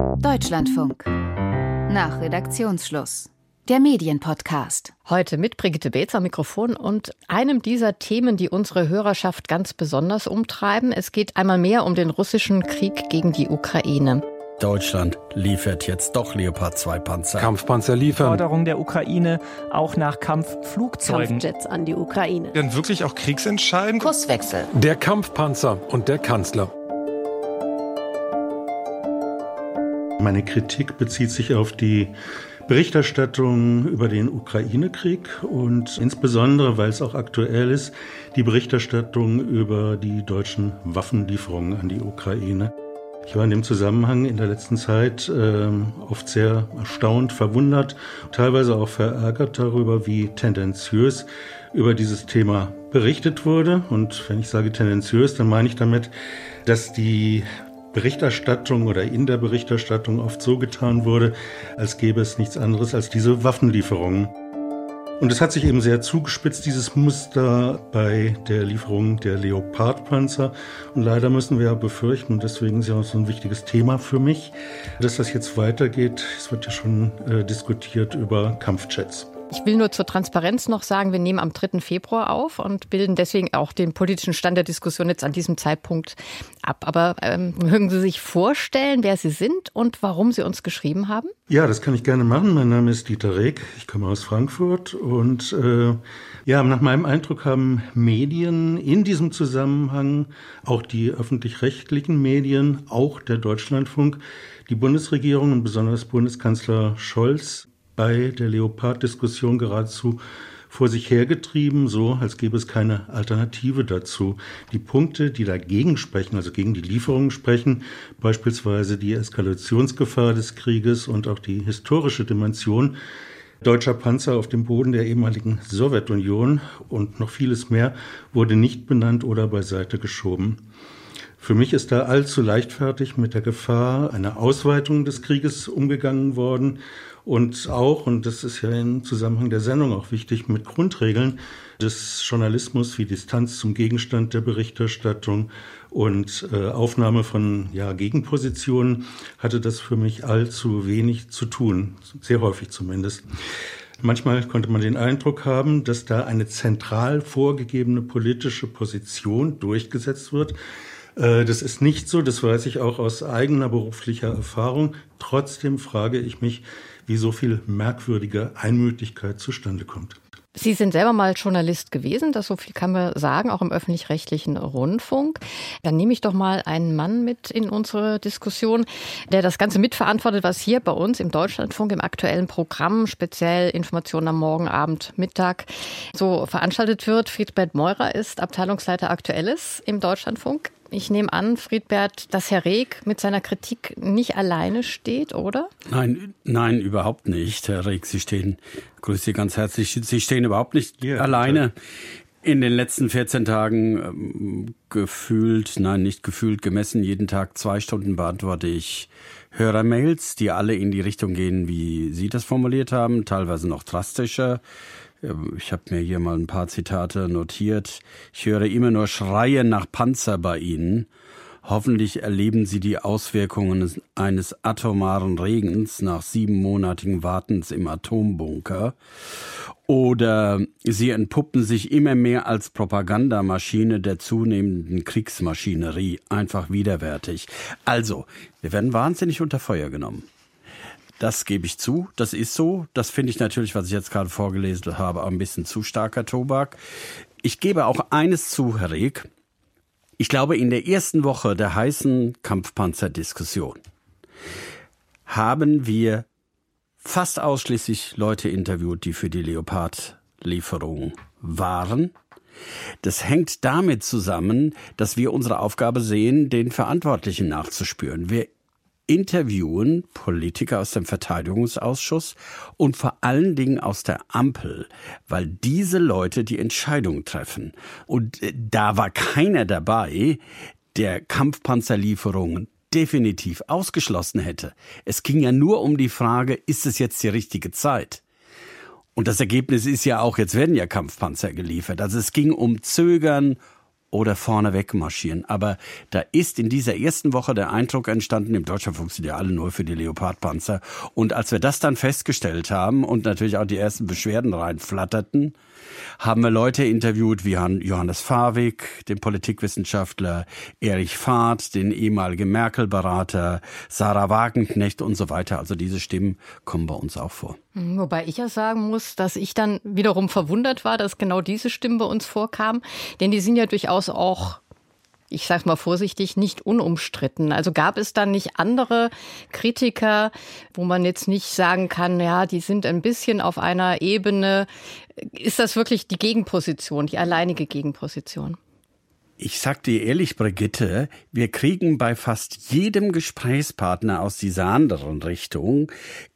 Deutschlandfunk. Nach Redaktionsschluss. Der Medienpodcast. Heute mit Brigitte Beetz am Mikrofon und einem dieser Themen, die unsere Hörerschaft ganz besonders umtreiben. Es geht einmal mehr um den russischen Krieg gegen die Ukraine. Deutschland liefert jetzt doch Leopard 2 Panzer. Kampfpanzer liefern. Forderung der Ukraine auch nach Kampfflugzeugen. Kampfjets an die Ukraine. Dann wirklich auch kriegsentscheidend. Kurswechsel. Der Kampfpanzer und der Kanzler. Meine Kritik bezieht sich auf die Berichterstattung über den Ukraine-Krieg und insbesondere, weil es auch aktuell ist, die Berichterstattung über die deutschen Waffenlieferungen an die Ukraine. Ich war in dem Zusammenhang in der letzten Zeit äh, oft sehr erstaunt, verwundert, teilweise auch verärgert darüber, wie tendenziös über dieses Thema berichtet wurde. Und wenn ich sage tendenziös, dann meine ich damit, dass die Berichterstattung oder in der Berichterstattung oft so getan wurde, als gäbe es nichts anderes als diese Waffenlieferungen. Und es hat sich eben sehr zugespitzt, dieses Muster bei der Lieferung der Leopardpanzer. Und leider müssen wir ja befürchten, und deswegen ist ja auch so ein wichtiges Thema für mich, dass das jetzt weitergeht. Es wird ja schon äh, diskutiert über Kampfjets. Ich will nur zur Transparenz noch sagen, wir nehmen am 3. Februar auf und bilden deswegen auch den politischen Stand der Diskussion jetzt an diesem Zeitpunkt ab. Aber ähm, mögen Sie sich vorstellen, wer Sie sind und warum Sie uns geschrieben haben? Ja, das kann ich gerne machen. Mein Name ist Dieter Reg, ich komme aus Frankfurt und äh, ja, nach meinem Eindruck haben Medien in diesem Zusammenhang, auch die öffentlich-rechtlichen Medien, auch der Deutschlandfunk, die Bundesregierung und besonders Bundeskanzler Scholz bei der Leopard-Diskussion geradezu vor sich hergetrieben, so als gäbe es keine Alternative dazu. Die Punkte, die dagegen sprechen, also gegen die Lieferungen sprechen, beispielsweise die Eskalationsgefahr des Krieges und auch die historische Dimension deutscher Panzer auf dem Boden der ehemaligen Sowjetunion und noch vieles mehr, wurde nicht benannt oder beiseite geschoben. Für mich ist da allzu leichtfertig mit der Gefahr einer Ausweitung des Krieges umgegangen worden und auch, und das ist ja im Zusammenhang der Sendung auch wichtig, mit Grundregeln des Journalismus wie Distanz zum Gegenstand der Berichterstattung und äh, Aufnahme von ja, Gegenpositionen hatte das für mich allzu wenig zu tun, sehr häufig zumindest. Manchmal konnte man den Eindruck haben, dass da eine zentral vorgegebene politische Position durchgesetzt wird. Äh, das ist nicht so, das weiß ich auch aus eigener beruflicher Erfahrung. Trotzdem frage ich mich, wie so viel merkwürdige Einmütigkeit zustande kommt. Sie sind selber mal Journalist gewesen, das so viel kann man sagen, auch im öffentlich-rechtlichen Rundfunk. Dann nehme ich doch mal einen Mann mit in unsere Diskussion, der das Ganze mitverantwortet, was hier bei uns im Deutschlandfunk im aktuellen Programm, speziell Informationen am Morgen, Abend, Mittag, so veranstaltet wird. Friedbert Meurer ist Abteilungsleiter Aktuelles im Deutschlandfunk. Ich nehme an, Friedbert, dass Herr Reg mit seiner Kritik nicht alleine steht, oder? Nein, nein, überhaupt nicht, Herr Reg. Sie stehen, grüße Sie ganz herzlich, Sie stehen überhaupt nicht ja, alleine. In den letzten 14 Tagen ähm, gefühlt, nein, nicht gefühlt, gemessen, jeden Tag zwei Stunden beantworte ich Hörermails, die alle in die Richtung gehen, wie Sie das formuliert haben, teilweise noch drastischer. Ich habe mir hier mal ein paar Zitate notiert. Ich höre immer nur Schreie nach Panzer bei Ihnen. Hoffentlich erleben Sie die Auswirkungen eines atomaren Regens nach siebenmonatigen Wartens im Atombunker. Oder Sie entpuppen sich immer mehr als Propagandamaschine der zunehmenden Kriegsmaschinerie. Einfach widerwärtig. Also, wir werden wahnsinnig unter Feuer genommen. Das gebe ich zu, das ist so. Das finde ich natürlich, was ich jetzt gerade vorgelesen habe, ein bisschen zu starker Tobak. Ich gebe auch eines zu, Herr Reg. Ich glaube, in der ersten Woche der heißen Kampfpanzerdiskussion haben wir fast ausschließlich Leute interviewt, die für die Leopard-Lieferung waren. Das hängt damit zusammen, dass wir unsere Aufgabe sehen, den Verantwortlichen nachzuspüren. Wir interviewen Politiker aus dem Verteidigungsausschuss und vor allen Dingen aus der Ampel, weil diese Leute die Entscheidung treffen. Und äh, da war keiner dabei, der Kampfpanzerlieferungen definitiv ausgeschlossen hätte. Es ging ja nur um die Frage, ist es jetzt die richtige Zeit? Und das Ergebnis ist ja auch, jetzt werden ja Kampfpanzer geliefert. Also es ging um Zögern oder vorneweg marschieren. Aber da ist in dieser ersten Woche der Eindruck entstanden, im Deutschlandfunk sind ja alle nur für die Leopardpanzer. Und als wir das dann festgestellt haben und natürlich auch die ersten Beschwerden reinflatterten, haben wir Leute interviewt wie Johannes Fawig, den Politikwissenschaftler, Erich Fahrt, den ehemaligen Merkel-Berater, Sarah Wagenknecht und so weiter. Also diese Stimmen kommen bei uns auch vor. Hm, wobei ich ja sagen muss, dass ich dann wiederum verwundert war, dass genau diese Stimmen bei uns vorkamen. Denn die sind ja durchaus auch ich sage mal vorsichtig, nicht unumstritten. Also gab es dann nicht andere Kritiker, wo man jetzt nicht sagen kann, ja, die sind ein bisschen auf einer Ebene. Ist das wirklich die Gegenposition, die alleinige Gegenposition? Ich sag dir ehrlich, Brigitte, wir kriegen bei fast jedem Gesprächspartner aus dieser anderen Richtung,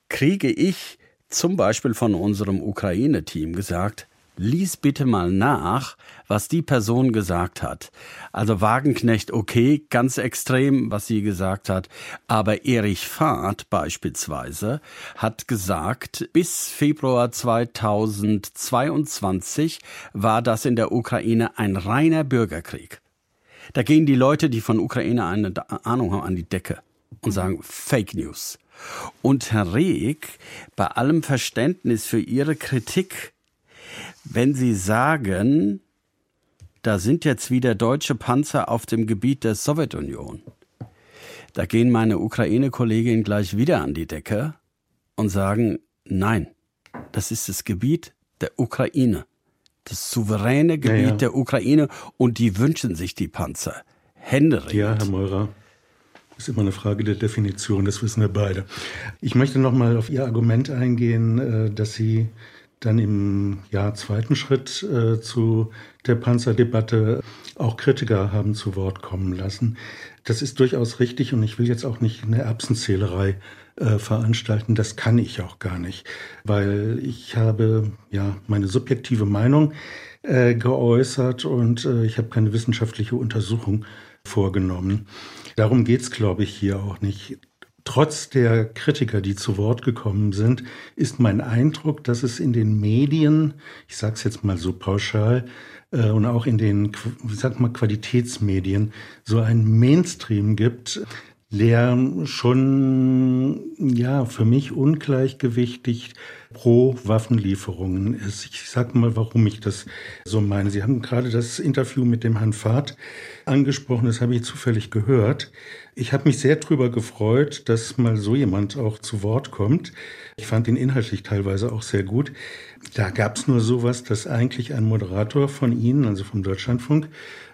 kriege ich zum Beispiel von unserem Ukraine-Team gesagt, lies bitte mal nach, was die Person gesagt hat. Also Wagenknecht, okay, ganz extrem, was sie gesagt hat. Aber Erich Fahrt beispielsweise hat gesagt, bis Februar 2022 war das in der Ukraine ein reiner Bürgerkrieg. Da gehen die Leute, die von Ukraine eine Ahnung haben, an die Decke und sagen Fake News. Und Herr Reg, bei allem Verständnis für Ihre Kritik wenn Sie sagen, da sind jetzt wieder deutsche Panzer auf dem Gebiet der Sowjetunion, da gehen meine Ukraine-Kolleginnen gleich wieder an die Decke und sagen, nein, das ist das Gebiet der Ukraine, das souveräne Gebiet ja, ja. der Ukraine und die wünschen sich die Panzer. Händeringend. Ja, Herr Meurer. Ist immer eine Frage der Definition, das wissen wir beide. Ich möchte noch mal auf Ihr Argument eingehen, äh, dass Sie dann im Jahr zweiten Schritt äh, zu der Panzerdebatte auch Kritiker haben zu Wort kommen lassen. Das ist durchaus richtig und ich will jetzt auch nicht eine Erbsenzählerei äh, veranstalten. Das kann ich auch gar nicht, weil ich habe ja meine subjektive Meinung äh, geäußert und ich habe keine wissenschaftliche Untersuchung vorgenommen. Darum geht's, glaube ich, hier auch nicht. Trotz der Kritiker, die zu Wort gekommen sind, ist mein Eindruck, dass es in den Medien, ich sage es jetzt mal so pauschal, äh, und auch in den, wie sagt man, Qualitätsmedien so ein Mainstream gibt, der schon, ja, für mich ungleichgewichtig pro Waffenlieferungen ist. Ich sag mal, warum ich das so meine. Sie haben gerade das Interview mit dem Herrn Fahrt angesprochen, das habe ich zufällig gehört. Ich habe mich sehr darüber gefreut, dass mal so jemand auch zu Wort kommt. Ich fand ihn inhaltlich teilweise auch sehr gut. Da gab es nur sowas, dass eigentlich ein Moderator von Ihnen, also vom Deutschlandfunk,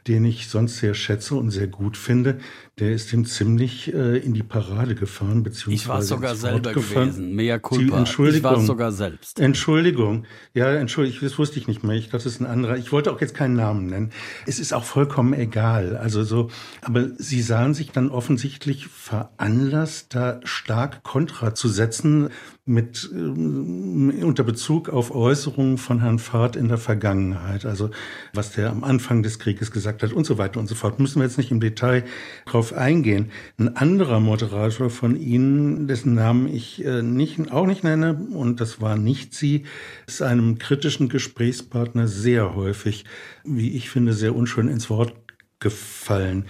den ich sonst sehr schätze und sehr gut finde, der ist ihm ziemlich äh, in die Parade gefahren, beziehungsweise Ich war sogar selber gefahren. gewesen, mea culpa. Entschuldigung. Ich war sogar selbst. Entschuldigung. Ja, Entschuldigung, das wusste ich nicht mehr. Ich dachte, das ist ein anderer. Ich wollte auch jetzt keinen Namen nennen. Es ist auch vollkommen egal. Also so, aber Sie sahen sich dann offensichtlich veranlasst, da stark Kontra zu setzen, mit äh, unter Bezug auf Äußerungen von Herrn Fahrt in der Vergangenheit, also was der am Anfang des Krieges gesagt hat und so weiter und so fort. Müssen wir jetzt nicht im Detail drauf eingehen. Ein anderer Moderator von Ihnen, dessen Namen ich äh, nicht, auch nicht nenne, und das war nicht Sie, ist einem kritischen Gesprächspartner sehr häufig, wie ich finde, sehr unschön ins Wort gefallen.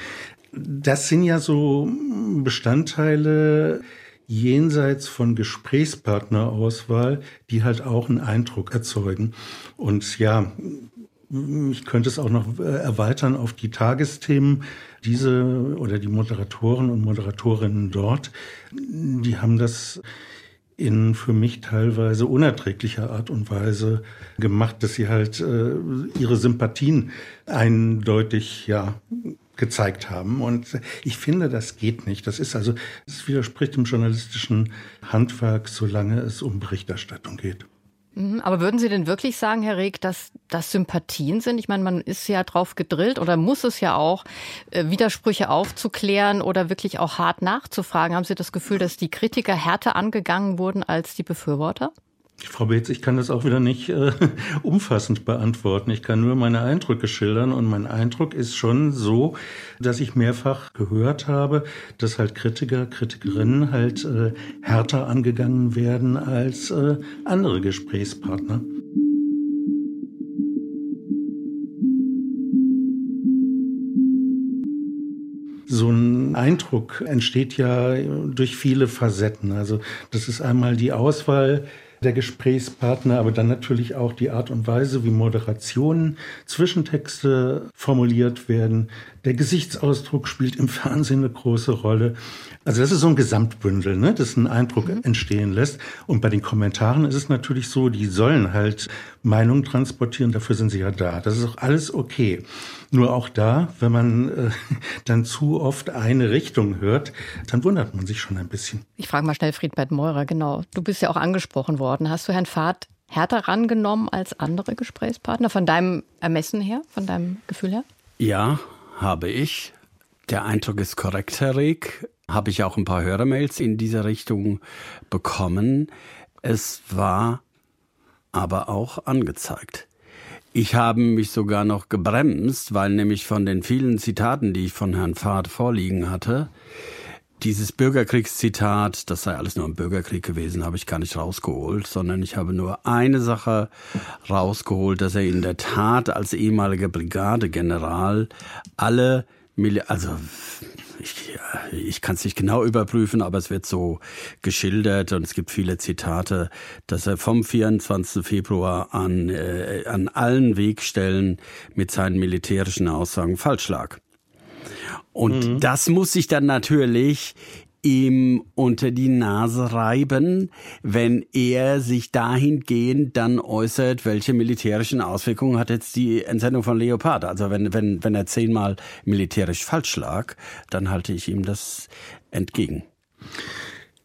Das sind ja so Bestandteile, jenseits von Gesprächspartnerauswahl, die halt auch einen Eindruck erzeugen. Und ja, ich könnte es auch noch äh, erweitern auf die Tagesthemen. Diese oder die Moderatoren und Moderatorinnen dort, die haben das in für mich teilweise unerträglicher Art und Weise gemacht, dass sie halt äh, ihre Sympathien eindeutig ja gezeigt haben. Und ich finde, das geht nicht. Das ist also, es widerspricht dem journalistischen Handwerk, solange es um Berichterstattung geht. Mhm, aber würden Sie denn wirklich sagen, Herr Reg, dass das Sympathien sind? Ich meine, man ist ja drauf gedrillt oder muss es ja auch, äh, Widersprüche aufzuklären oder wirklich auch hart nachzufragen. Haben Sie das Gefühl, dass die Kritiker härter angegangen wurden als die Befürworter? Frau Beetz, ich kann das auch wieder nicht äh, umfassend beantworten. Ich kann nur meine Eindrücke schildern und mein Eindruck ist schon so, dass ich mehrfach gehört habe, dass halt Kritiker, Kritikerinnen halt äh, härter angegangen werden als äh, andere Gesprächspartner. so ein Eindruck entsteht ja durch viele Facetten. Also das ist einmal die Auswahl der Gesprächspartner, aber dann natürlich auch die Art und Weise, wie Moderationen, Zwischentexte formuliert werden. Der Gesichtsausdruck spielt im Fernsehen eine große Rolle. Also das ist so ein Gesamtbündel, ne, das einen Eindruck mhm. entstehen lässt. Und bei den Kommentaren ist es natürlich so, die sollen halt Meinungen transportieren, dafür sind sie ja da. Das ist auch alles okay. Nur auch da, wenn man äh, dann zu oft eine Richtung hört, dann wundert man sich schon ein bisschen. Ich frage mal schnell Friedbert Meurer, genau. Du bist ja auch angesprochen worden. Hast du Herrn Fahrt härter rangenommen als andere Gesprächspartner, von deinem Ermessen her, von deinem Gefühl her? Ja, habe ich. Der Eindruck ist korrekt, Herr Reg. Habe ich auch ein paar Hörermails in dieser Richtung bekommen. Es war aber auch angezeigt. Ich habe mich sogar noch gebremst, weil nämlich von den vielen Zitaten, die ich von Herrn Fahrt vorliegen hatte, dieses Bürgerkriegszitat, das sei alles nur ein Bürgerkrieg gewesen, habe ich gar nicht rausgeholt, sondern ich habe nur eine Sache rausgeholt, dass er in der Tat als ehemaliger Brigadegeneral alle, also ich, ich kann es nicht genau überprüfen, aber es wird so geschildert und es gibt viele Zitate, dass er vom 24. Februar an, äh, an allen Wegstellen mit seinen militärischen Aussagen falsch lag. Und mhm. das muss sich dann natürlich ihm unter die Nase reiben, wenn er sich dahingehend dann äußert, welche militärischen Auswirkungen hat jetzt die Entsendung von Leopard. Also wenn, wenn, wenn er zehnmal militärisch falsch lag, dann halte ich ihm das entgegen.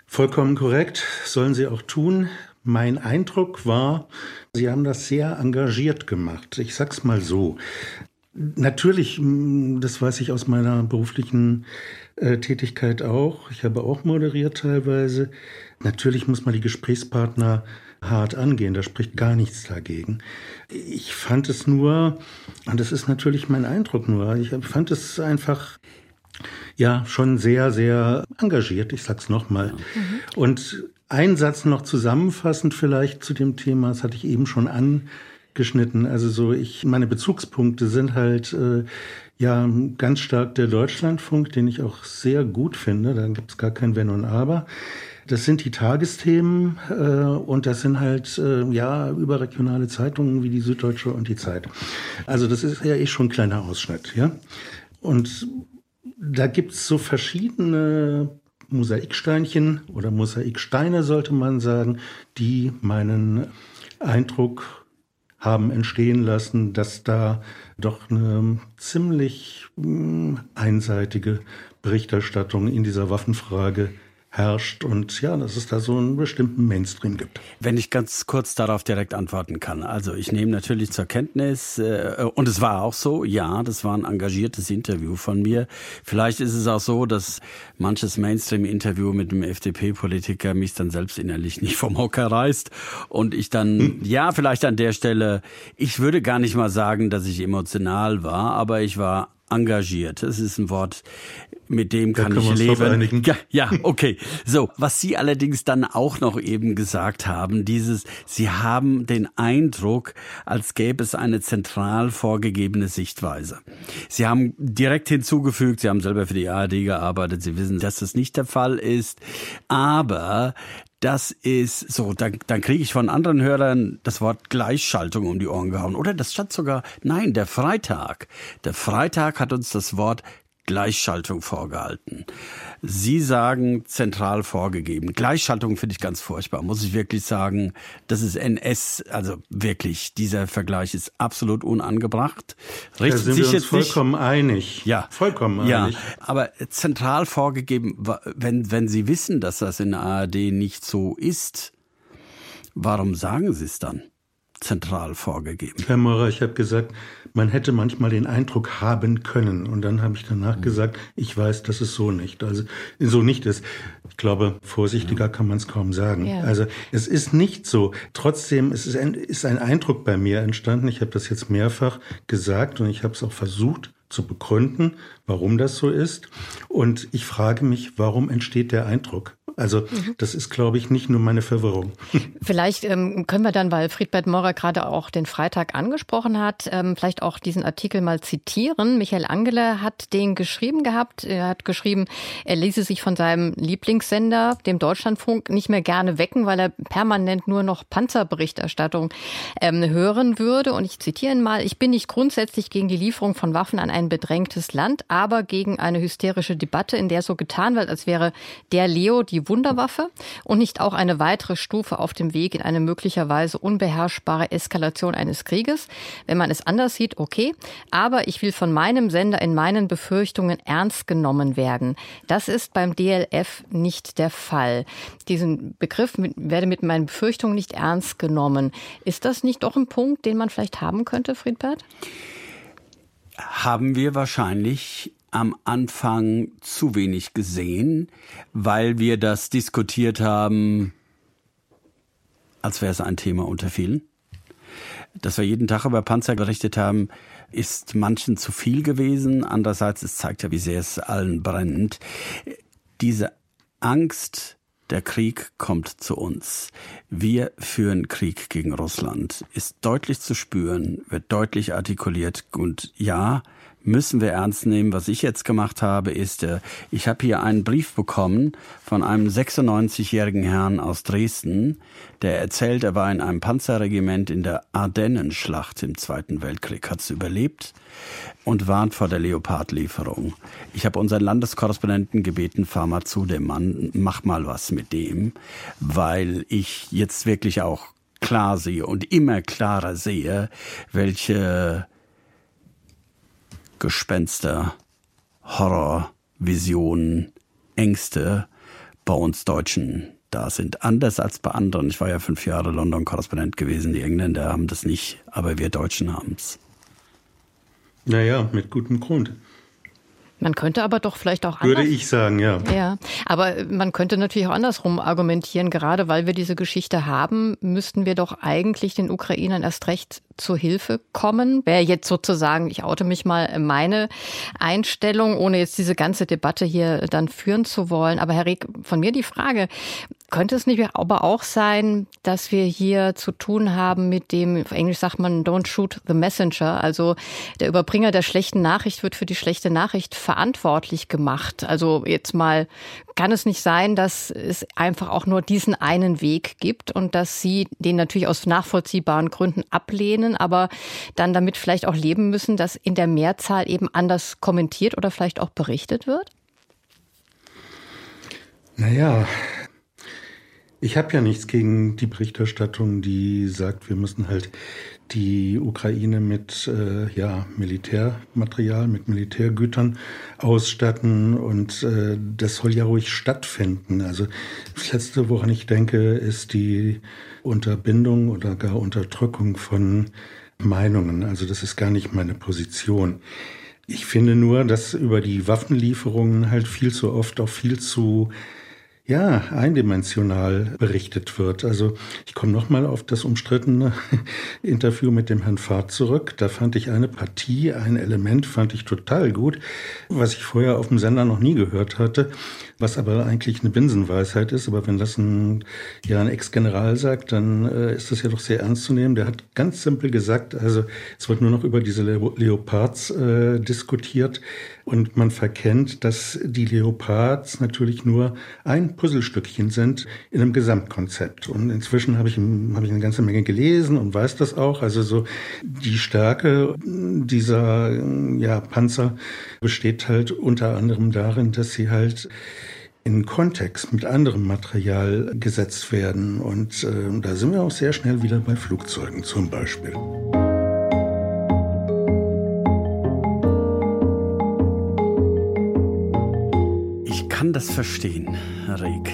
Vollkommen korrekt, sollen Sie auch tun. Mein Eindruck war, Sie haben das sehr engagiert gemacht. Ich sag's mal so. Natürlich, das weiß ich aus meiner beruflichen äh, Tätigkeit auch. Ich habe auch moderiert teilweise. Natürlich muss man die Gesprächspartner hart angehen, da spricht gar nichts dagegen. Ich fand es nur, und das ist natürlich mein Eindruck nur, ich fand es einfach ja schon sehr, sehr engagiert, ich sag's nochmal. Mhm. Und ein Satz noch zusammenfassend vielleicht zu dem Thema, das hatte ich eben schon angeschnitten. Also so, ich, meine Bezugspunkte sind halt äh, ja, ganz stark der Deutschlandfunk, den ich auch sehr gut finde. Da gibt es gar kein Wenn und Aber. Das sind die Tagesthemen äh, und das sind halt äh, ja überregionale Zeitungen wie die Süddeutsche und die Zeit. Also das ist ja eh schon ein kleiner Ausschnitt, ja. Und da gibt's so verschiedene Mosaiksteinchen oder Mosaiksteine, sollte man sagen, die meinen Eindruck haben entstehen lassen, dass da doch eine ziemlich hm, einseitige Berichterstattung in dieser Waffenfrage herrscht und ja, dass es da so einen bestimmten Mainstream gibt. Wenn ich ganz kurz darauf direkt antworten kann. Also ich nehme natürlich zur Kenntnis, äh, und es war auch so, ja, das war ein engagiertes Interview von mir. Vielleicht ist es auch so, dass manches Mainstream-Interview mit einem FDP-Politiker mich dann selbst innerlich nicht vom Hocker reißt und ich dann, hm. ja, vielleicht an der Stelle, ich würde gar nicht mal sagen, dass ich emotional war, aber ich war engagiert. Das ist ein Wort, mit dem kann da ich leben. Ja, ja, okay. So, was Sie allerdings dann auch noch eben gesagt haben, dieses, Sie haben den Eindruck, als gäbe es eine zentral vorgegebene Sichtweise. Sie haben direkt hinzugefügt, Sie haben selber für die ARD gearbeitet, Sie wissen, dass das nicht der Fall ist, aber das ist so, dann, dann kriege ich von anderen Hörern das Wort Gleichschaltung um die Ohren gehauen. Oder das stand sogar, nein, der Freitag. Der Freitag hat uns das Wort Gleichschaltung vorgehalten. Sie sagen zentral vorgegeben. Gleichschaltung finde ich ganz furchtbar, muss ich wirklich sagen. Das ist NS, also wirklich, dieser Vergleich ist absolut unangebracht. Richtet da sind sich wir uns vollkommen nicht, einig. Ja. Vollkommen ja, einig. Aber zentral vorgegeben, wenn, wenn Sie wissen, dass das in der ARD nicht so ist, warum sagen Sie es dann? Zentral vorgegeben. Herr Meurer, ich habe gesagt, man hätte manchmal den Eindruck haben können. Und dann habe ich danach mhm. gesagt, ich weiß, dass es so nicht. Also so nicht ist. Ich glaube, vorsichtiger kann man es kaum sagen. Ja. Also es ist nicht so. Trotzdem ist, ein, ist ein Eindruck bei mir entstanden. Ich habe das jetzt mehrfach gesagt und ich habe es auch versucht zu begründen, warum das so ist. Und ich frage mich, warum entsteht der Eindruck? Also mhm. das ist, glaube ich, nicht nur meine Verwirrung. Vielleicht ähm, können wir dann, weil Friedbert Maurer gerade auch den Freitag angesprochen hat, ähm, vielleicht auch diesen Artikel mal zitieren. Michael Angele hat den geschrieben gehabt. Er hat geschrieben, er ließe sich von seinem Lieblingssender, dem Deutschlandfunk, nicht mehr gerne wecken, weil er permanent nur noch Panzerberichterstattung ähm, hören würde. Und ich zitiere ihn mal, ich bin nicht grundsätzlich gegen die Lieferung von Waffen an ein bedrängtes Land, aber gegen eine hysterische Debatte, in der so getan wird, als wäre der Leo die Wunderwaffe und nicht auch eine weitere Stufe auf dem Weg in eine möglicherweise unbeherrschbare Eskalation eines Krieges. Wenn man es anders sieht, okay. Aber ich will von meinem Sender in meinen Befürchtungen ernst genommen werden. Das ist beim DLF nicht der Fall. Diesen Begriff werde mit meinen Befürchtungen nicht ernst genommen. Ist das nicht doch ein Punkt, den man vielleicht haben könnte, Friedbert? Haben wir wahrscheinlich am Anfang zu wenig gesehen, weil wir das diskutiert haben, als wäre es ein Thema unter vielen. Dass wir jeden Tag über Panzer berichtet haben, ist manchen zu viel gewesen. Andererseits, es zeigt ja, wie sehr es allen brennt. Diese Angst, der Krieg kommt zu uns. Wir führen Krieg gegen Russland. Ist deutlich zu spüren, wird deutlich artikuliert. Und ja, müssen wir ernst nehmen. Was ich jetzt gemacht habe, ist, äh, ich habe hier einen Brief bekommen von einem 96-jährigen Herrn aus Dresden, der erzählt, er war in einem Panzerregiment in der Ardennenschlacht im Zweiten Weltkrieg, hat es überlebt und warnt vor der Leopardlieferung. Ich habe unseren Landeskorrespondenten gebeten, fahr mal zu dem Mann, mach mal was mit dem, weil ich jetzt wirklich auch klar sehe und immer klarer sehe, welche Gespenster, Horror, Visionen, Ängste bei uns Deutschen da sind. Anders als bei anderen. Ich war ja fünf Jahre London-Korrespondent gewesen. Die Engländer haben das nicht, aber wir Deutschen haben es. Naja, mit gutem Grund. Man könnte aber doch vielleicht auch anders. Würde ich sagen, ja. Ja, aber man könnte natürlich auch andersrum argumentieren. Gerade weil wir diese Geschichte haben, müssten wir doch eigentlich den Ukrainern erst recht zur Hilfe kommen. Wäre jetzt sozusagen, ich oute mich mal, meine Einstellung, ohne jetzt diese ganze Debatte hier dann führen zu wollen. Aber Herr Rieck, von mir die Frage, könnte es nicht aber auch sein, dass wir hier zu tun haben mit dem, auf Englisch sagt man, don't shoot the messenger. Also der Überbringer der schlechten Nachricht wird für die schlechte Nachricht verantwortlich gemacht. Also jetzt mal, kann es nicht sein, dass es einfach auch nur diesen einen Weg gibt und dass Sie den natürlich aus nachvollziehbaren Gründen ablehnen, aber dann damit vielleicht auch leben müssen, dass in der Mehrzahl eben anders kommentiert oder vielleicht auch berichtet wird? Naja, ich habe ja nichts gegen die Berichterstattung, die sagt, wir müssen halt die Ukraine mit äh, ja, Militärmaterial, mit Militärgütern ausstatten und äh, das soll ja ruhig stattfinden. Also das Letzte, woran ich denke, ist die Unterbindung oder gar Unterdrückung von Meinungen. Also das ist gar nicht meine Position. Ich finde nur, dass über die Waffenlieferungen halt viel zu oft auch viel zu ja, eindimensional berichtet wird. Also ich komme nochmal auf das umstrittene Interview mit dem Herrn Fahrt zurück. Da fand ich eine Partie, ein Element fand ich total gut, was ich vorher auf dem Sender noch nie gehört hatte, was aber eigentlich eine Binsenweisheit ist. Aber wenn das ein, ja, ein Ex-General sagt, dann äh, ist das ja doch sehr ernst zu nehmen. Der hat ganz simpel gesagt, also es wird nur noch über diese Leopards äh, diskutiert und man verkennt, dass die Leopards natürlich nur ein Puzzlestückchen sind in einem Gesamtkonzept. Und inzwischen habe ich, habe ich eine ganze Menge gelesen und weiß das auch. Also so die Stärke dieser ja, Panzer besteht halt unter anderem darin, dass sie halt in Kontext mit anderem Material gesetzt werden. Und äh, da sind wir auch sehr schnell wieder bei Flugzeugen zum Beispiel. kann das verstehen, Rieck,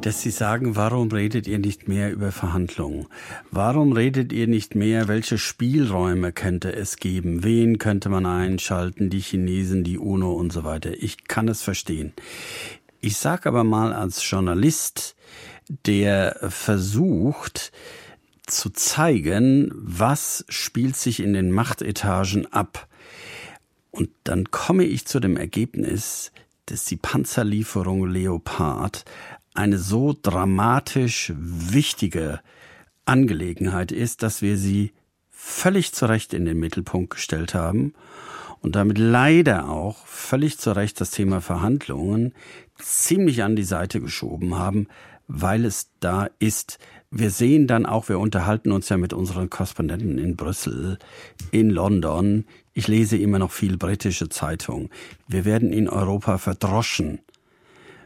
dass Sie sagen, warum redet ihr nicht mehr über Verhandlungen? Warum redet ihr nicht mehr, welche Spielräume könnte es geben? Wen könnte man einschalten? Die Chinesen, die UNO und so weiter. Ich kann es verstehen. Ich sage aber mal als Journalist, der versucht zu zeigen, was spielt sich in den Machtetagen ab. Und dann komme ich zu dem Ergebnis, dass die Panzerlieferung Leopard eine so dramatisch wichtige Angelegenheit ist, dass wir sie völlig zu Recht in den Mittelpunkt gestellt haben und damit leider auch völlig zu Recht das Thema Verhandlungen ziemlich an die Seite geschoben haben, weil es da ist. Wir sehen dann auch, wir unterhalten uns ja mit unseren Korrespondenten in Brüssel, in London. Ich lese immer noch viel britische Zeitung. Wir werden in Europa verdroschen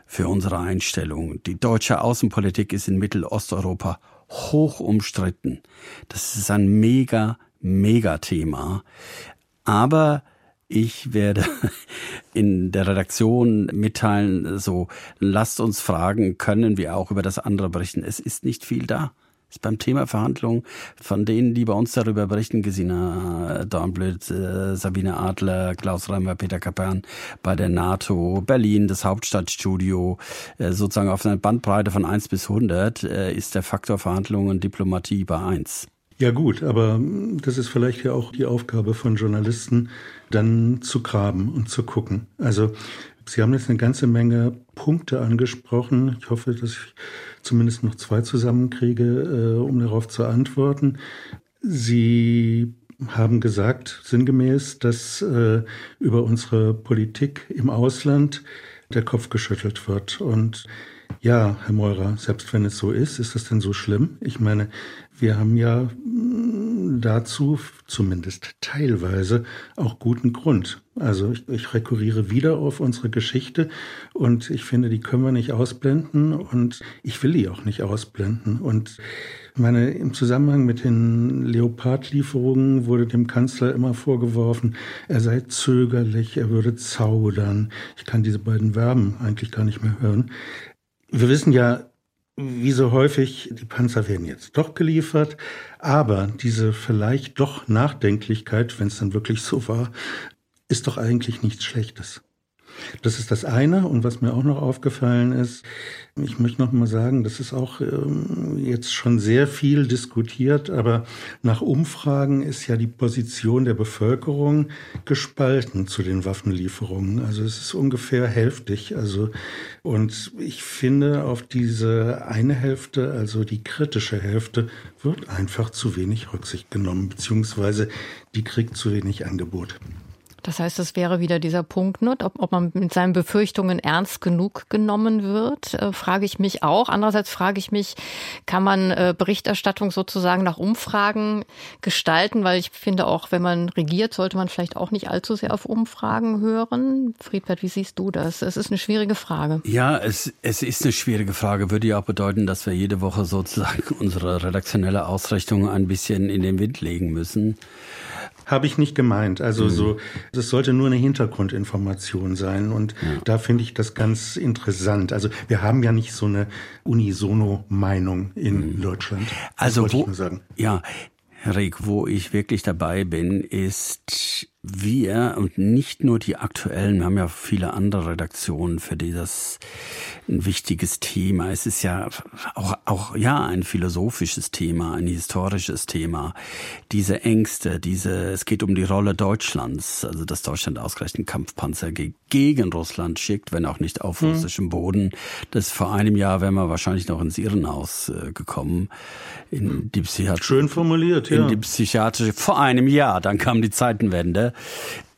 für unsere Einstellung. Die deutsche Außenpolitik ist in Mittelosteuropa hoch umstritten. Das ist ein mega, mega Thema. Aber ich werde in der Redaktion mitteilen, so lasst uns fragen, können wir auch über das andere berichten. Es ist nicht viel da. Ist beim Thema Verhandlungen von denen, die bei uns darüber berichten, Gesina Dornblöd, äh, Sabine Adler, Klaus Reimer, Peter Kapern bei der NATO, Berlin, das Hauptstadtstudio, äh, sozusagen auf einer Bandbreite von 1 bis 100 äh, ist der Faktor Verhandlungen und Diplomatie bei 1. Ja gut, aber das ist vielleicht ja auch die Aufgabe von Journalisten, dann zu graben und zu gucken. Also Sie haben jetzt eine ganze Menge Punkte angesprochen. Ich hoffe, dass ich zumindest noch zwei zusammenkriege, äh, um darauf zu antworten. Sie haben gesagt, sinngemäß, dass äh, über unsere Politik im Ausland der Kopf geschüttelt wird. Und ja, Herr Meurer, selbst wenn es so ist, ist das denn so schlimm? Ich meine, wir haben ja mm, dazu zumindest teilweise auch guten Grund. Also ich, ich rekurriere wieder auf unsere Geschichte und ich finde, die können wir nicht ausblenden und ich will die auch nicht ausblenden. Und meine, im Zusammenhang mit den Leopardlieferungen wurde dem Kanzler immer vorgeworfen, er sei zögerlich, er würde zaudern. Ich kann diese beiden Verben eigentlich gar nicht mehr hören. Wir wissen ja, wie so häufig, die Panzer werden jetzt doch geliefert, aber diese vielleicht doch Nachdenklichkeit, wenn es dann wirklich so war, ist doch eigentlich nichts Schlechtes. Das ist das eine. Und was mir auch noch aufgefallen ist, ich möchte noch mal sagen, das ist auch ähm, jetzt schon sehr viel diskutiert, aber nach Umfragen ist ja die Position der Bevölkerung gespalten zu den Waffenlieferungen. Also es ist ungefähr hälftig. Also und ich finde, auf diese eine Hälfte, also die kritische Hälfte, wird einfach zu wenig Rücksicht genommen, beziehungsweise die kriegt zu wenig Angebot. Das heißt, es wäre wieder dieser Punkt, ne? ob, ob man mit seinen Befürchtungen ernst genug genommen wird, äh, frage ich mich auch. Andererseits frage ich mich, kann man äh, Berichterstattung sozusagen nach Umfragen gestalten? Weil ich finde auch, wenn man regiert, sollte man vielleicht auch nicht allzu sehr auf Umfragen hören. Friedbert, wie siehst du das? Es ist eine schwierige Frage. Ja, es, es ist eine schwierige Frage. Würde ja auch bedeuten, dass wir jede Woche sozusagen unsere redaktionelle Ausrichtung ein bisschen in den Wind legen müssen. Habe ich nicht gemeint. Also mhm. so, das sollte nur eine Hintergrundinformation sein. Und ja. da finde ich das ganz interessant. Also wir haben ja nicht so eine Unisono-Meinung in mhm. Deutschland. Das also wo, ja, Rick, wo ich wirklich dabei bin, ist wir und nicht nur die aktuellen, wir haben ja viele andere Redaktionen, für die das ein wichtiges Thema. Es ist ja auch, auch ja ein philosophisches Thema, ein historisches Thema. Diese Ängste, diese, es geht um die Rolle Deutschlands, also dass Deutschland ausgerechnet Kampfpanzer gegen Russland schickt, wenn auch nicht auf hm. russischem Boden. Das vor einem Jahr wären wir wahrscheinlich noch ins Irrenhaus äh, gekommen. In die Psychiatrie. Schön formuliert, ja. In die psychiatrische, vor einem Jahr, dann kam die Zeitenwende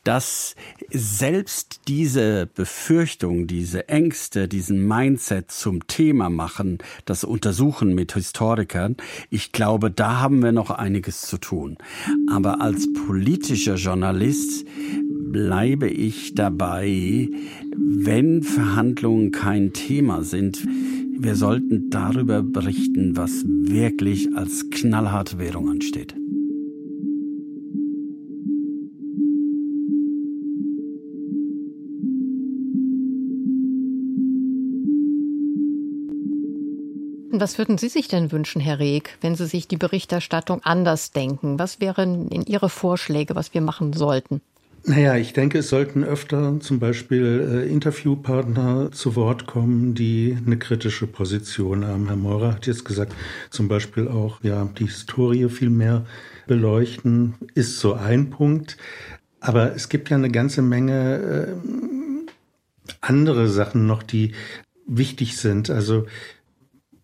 dass selbst diese Befürchtung, diese Ängste, diesen Mindset zum Thema machen, das Untersuchen mit Historikern, ich glaube, da haben wir noch einiges zu tun. Aber als politischer Journalist bleibe ich dabei, wenn Verhandlungen kein Thema sind, wir sollten darüber berichten, was wirklich als knallharte Währung ansteht. Was würden Sie sich denn wünschen, Herr Reg, wenn Sie sich die Berichterstattung anders denken? Was wären in Ihre Vorschläge, was wir machen sollten? Naja, ich denke, es sollten öfter zum Beispiel äh, Interviewpartner zu Wort kommen, die eine kritische Position haben. Herr Meurer hat jetzt gesagt, zum Beispiel auch ja die Historie viel mehr beleuchten, ist so ein Punkt. Aber es gibt ja eine ganze Menge äh, andere Sachen noch, die wichtig sind. Also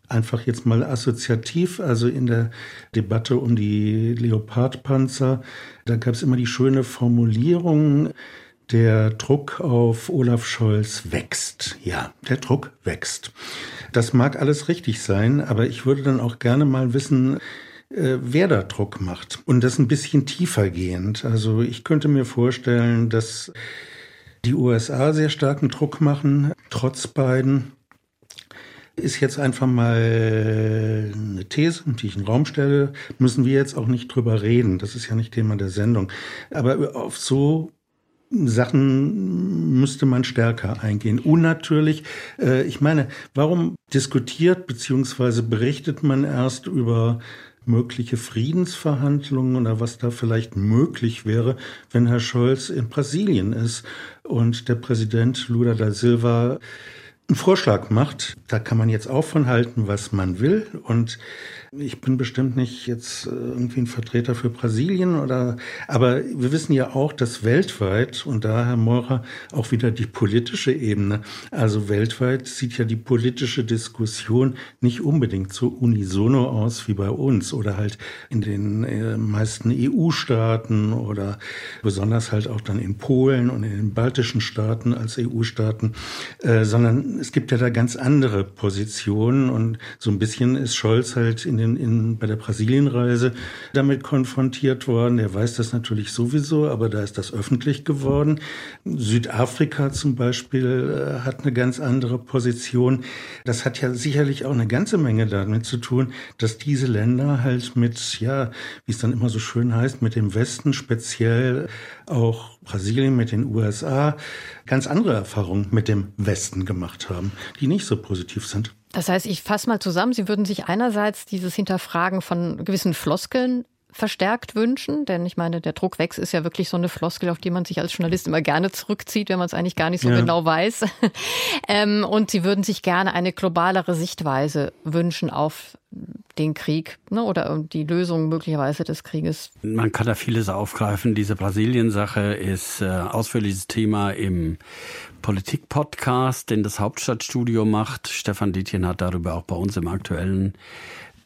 einfach jetzt mal assoziativ, also in der Debatte um die Leopardpanzer, da gab es immer die schöne Formulierung, der Druck auf Olaf Scholz wächst. Ja, der Druck wächst. Das mag alles richtig sein, aber ich würde dann auch gerne mal wissen, äh, wer da Druck macht. Und das ein bisschen tiefer gehend. Also ich könnte mir vorstellen, dass die USA sehr starken Druck machen, trotz beiden ist jetzt einfach mal eine These, die ich in den Raum stelle. Müssen wir jetzt auch nicht drüber reden. Das ist ja nicht Thema der Sendung. Aber auf so Sachen müsste man stärker eingehen. Unnatürlich, äh, ich meine, warum diskutiert bzw. berichtet man erst über mögliche Friedensverhandlungen oder was da vielleicht möglich wäre, wenn Herr Scholz in Brasilien ist und der Präsident Lula da Silva einen Vorschlag macht. Da kann man jetzt auch von halten, was man will. Und ich bin bestimmt nicht jetzt äh, irgendwie ein Vertreter für Brasilien oder, aber wir wissen ja auch, dass weltweit, und da, Herr Meurer, auch wieder die politische Ebene, also weltweit sieht ja die politische Diskussion nicht unbedingt so unisono aus wie bei uns oder halt in den äh, meisten EU-Staaten oder besonders halt auch dann in Polen und in den baltischen Staaten als EU-Staaten, äh, sondern es gibt ja da ganz andere Positionen und so ein bisschen ist Scholz halt in den, in, bei der Brasilienreise damit konfrontiert worden. Er weiß das natürlich sowieso, aber da ist das öffentlich geworden. Südafrika zum Beispiel äh, hat eine ganz andere Position. Das hat ja sicherlich auch eine ganze Menge damit zu tun, dass diese Länder halt mit, ja, wie es dann immer so schön heißt, mit dem Westen speziell auch Brasilien mit den USA ganz andere Erfahrungen mit dem Westen gemacht haben, die nicht so positiv sind. Das heißt, ich fasse mal zusammen, Sie würden sich einerseits dieses Hinterfragen von gewissen Floskeln verstärkt wünschen, denn ich meine, der Druck wächst ist ja wirklich so eine Floskel, auf die man sich als Journalist immer gerne zurückzieht, wenn man es eigentlich gar nicht so ja. genau weiß. ähm, und sie würden sich gerne eine globalere Sichtweise wünschen auf den Krieg ne, oder die Lösung möglicherweise des Krieges. Man kann da vieles aufgreifen. Diese Brasilien-Sache ist äh, ausführliches Thema im Politik-Podcast, den das Hauptstadtstudio macht. Stefan Dietjen hat darüber auch bei uns im Aktuellen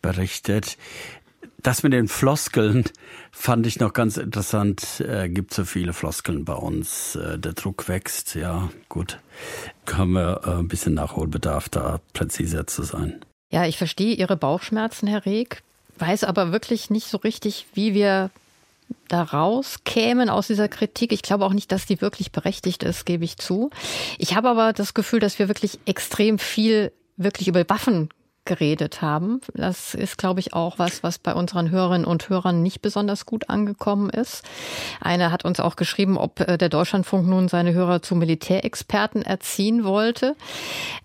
berichtet. Das mit den Floskeln fand ich noch ganz interessant. Äh, gibt so viele Floskeln bei uns. Äh, der Druck wächst. Ja, gut. Haben wir äh, ein bisschen Nachholbedarf, da präziser zu sein. Ja, ich verstehe Ihre Bauchschmerzen, Herr Reg, weiß aber wirklich nicht so richtig, wie wir da rauskämen aus dieser Kritik. Ich glaube auch nicht, dass die wirklich berechtigt ist, gebe ich zu. Ich habe aber das Gefühl, dass wir wirklich extrem viel wirklich über Waffen geredet haben. Das ist, glaube ich, auch was, was bei unseren Hörerinnen und Hörern nicht besonders gut angekommen ist. Einer hat uns auch geschrieben, ob äh, der Deutschlandfunk nun seine Hörer zu Militärexperten erziehen wollte.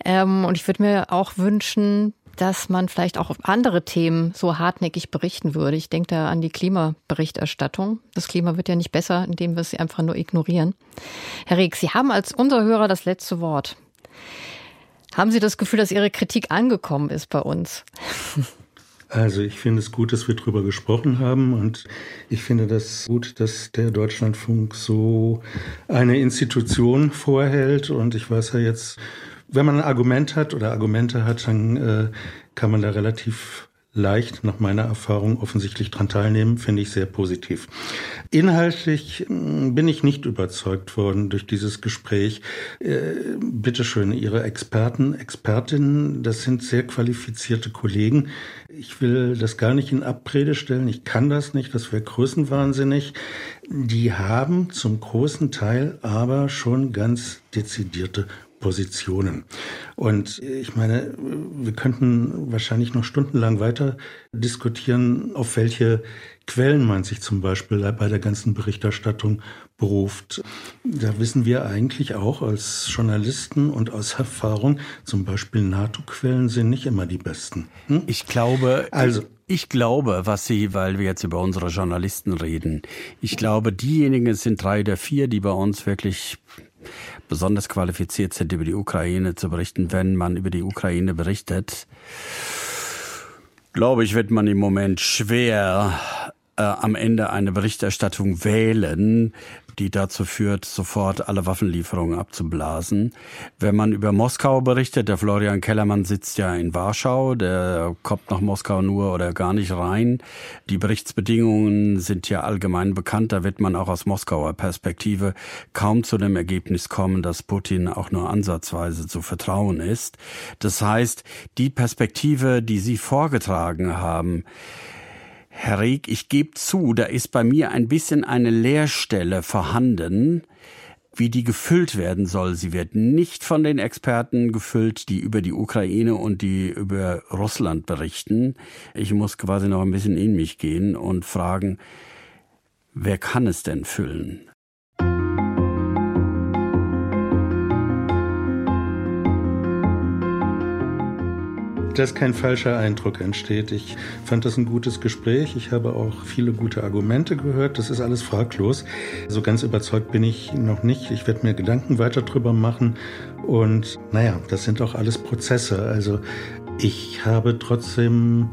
Ähm, und ich würde mir auch wünschen, dass man vielleicht auch auf andere Themen so hartnäckig berichten würde. Ich denke da an die Klimaberichterstattung. Das Klima wird ja nicht besser, indem wir sie einfach nur ignorieren. Herr Rieck, Sie haben als unser Hörer das letzte Wort. Haben Sie das Gefühl, dass Ihre Kritik angekommen ist bei uns? Also ich finde es gut, dass wir darüber gesprochen haben und ich finde das gut, dass der Deutschlandfunk so eine Institution vorhält und ich weiß ja jetzt, wenn man ein Argument hat oder Argumente hat, dann äh, kann man da relativ leicht nach meiner Erfahrung offensichtlich dran teilnehmen, finde ich sehr positiv. Inhaltlich hm, bin ich nicht überzeugt worden durch dieses Gespräch. Äh, Bitte schön, Ihre Experten, Expertinnen, das sind sehr qualifizierte Kollegen. Ich will das gar nicht in Abrede stellen. Ich kann das nicht. Das wäre größenwahnsinnig. Die haben zum großen Teil aber schon ganz dezidierte Positionen. Und ich meine, wir könnten wahrscheinlich noch stundenlang weiter diskutieren, auf welche Quellen man sich zum Beispiel bei der ganzen Berichterstattung beruft. Da wissen wir eigentlich auch als Journalisten und aus Erfahrung, zum Beispiel NATO-Quellen sind nicht immer die besten. Hm? Ich glaube, also ich glaube, was Sie, weil wir jetzt über unsere Journalisten reden, ich glaube, diejenigen sind drei der vier, die bei uns wirklich besonders qualifiziert sind, über die Ukraine zu berichten. Wenn man über die Ukraine berichtet, glaube ich, wird man im Moment schwer äh, am Ende eine Berichterstattung wählen, die dazu führt, sofort alle Waffenlieferungen abzublasen. Wenn man über Moskau berichtet, der Florian Kellermann sitzt ja in Warschau, der kommt nach Moskau nur oder gar nicht rein. Die Berichtsbedingungen sind ja allgemein bekannt, da wird man auch aus Moskauer Perspektive kaum zu dem Ergebnis kommen, dass Putin auch nur ansatzweise zu vertrauen ist. Das heißt, die Perspektive, die Sie vorgetragen haben, Herr Rieck, ich gebe zu, da ist bei mir ein bisschen eine Leerstelle vorhanden, wie die gefüllt werden soll. Sie wird nicht von den Experten gefüllt, die über die Ukraine und die über Russland berichten. Ich muss quasi noch ein bisschen in mich gehen und fragen, wer kann es denn füllen? Dass kein falscher Eindruck entsteht. Ich fand das ein gutes Gespräch. Ich habe auch viele gute Argumente gehört. Das ist alles fraglos. So ganz überzeugt bin ich noch nicht. Ich werde mir Gedanken weiter drüber machen. Und naja, das sind auch alles Prozesse. Also ich habe trotzdem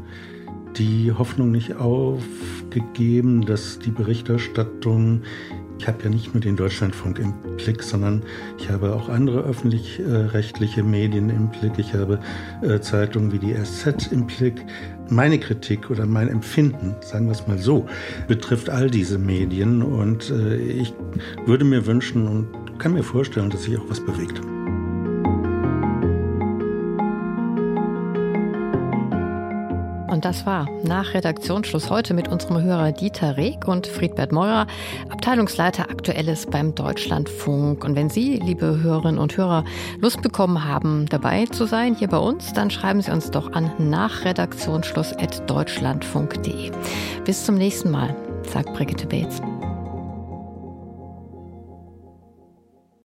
die Hoffnung nicht aufgegeben, dass die Berichterstattung ich habe ja nicht nur den Deutschlandfunk im Blick, sondern ich habe auch andere öffentlich-rechtliche Medien im Blick. Ich habe äh, Zeitungen wie die SZ im Blick. Meine Kritik oder mein Empfinden, sagen wir es mal so, betrifft all diese Medien und äh, ich würde mir wünschen und kann mir vorstellen, dass sich auch was bewegt. Das war nach Redaktionsschluss heute mit unserem Hörer Dieter Reg und Friedbert Meurer, Abteilungsleiter Aktuelles beim Deutschlandfunk. Und wenn Sie, liebe Hörerinnen und Hörer, Lust bekommen haben, dabei zu sein hier bei uns, dann schreiben Sie uns doch an nachredaktionsschluss.deutschlandfunk.de. Bis zum nächsten Mal, sagt Brigitte Bates.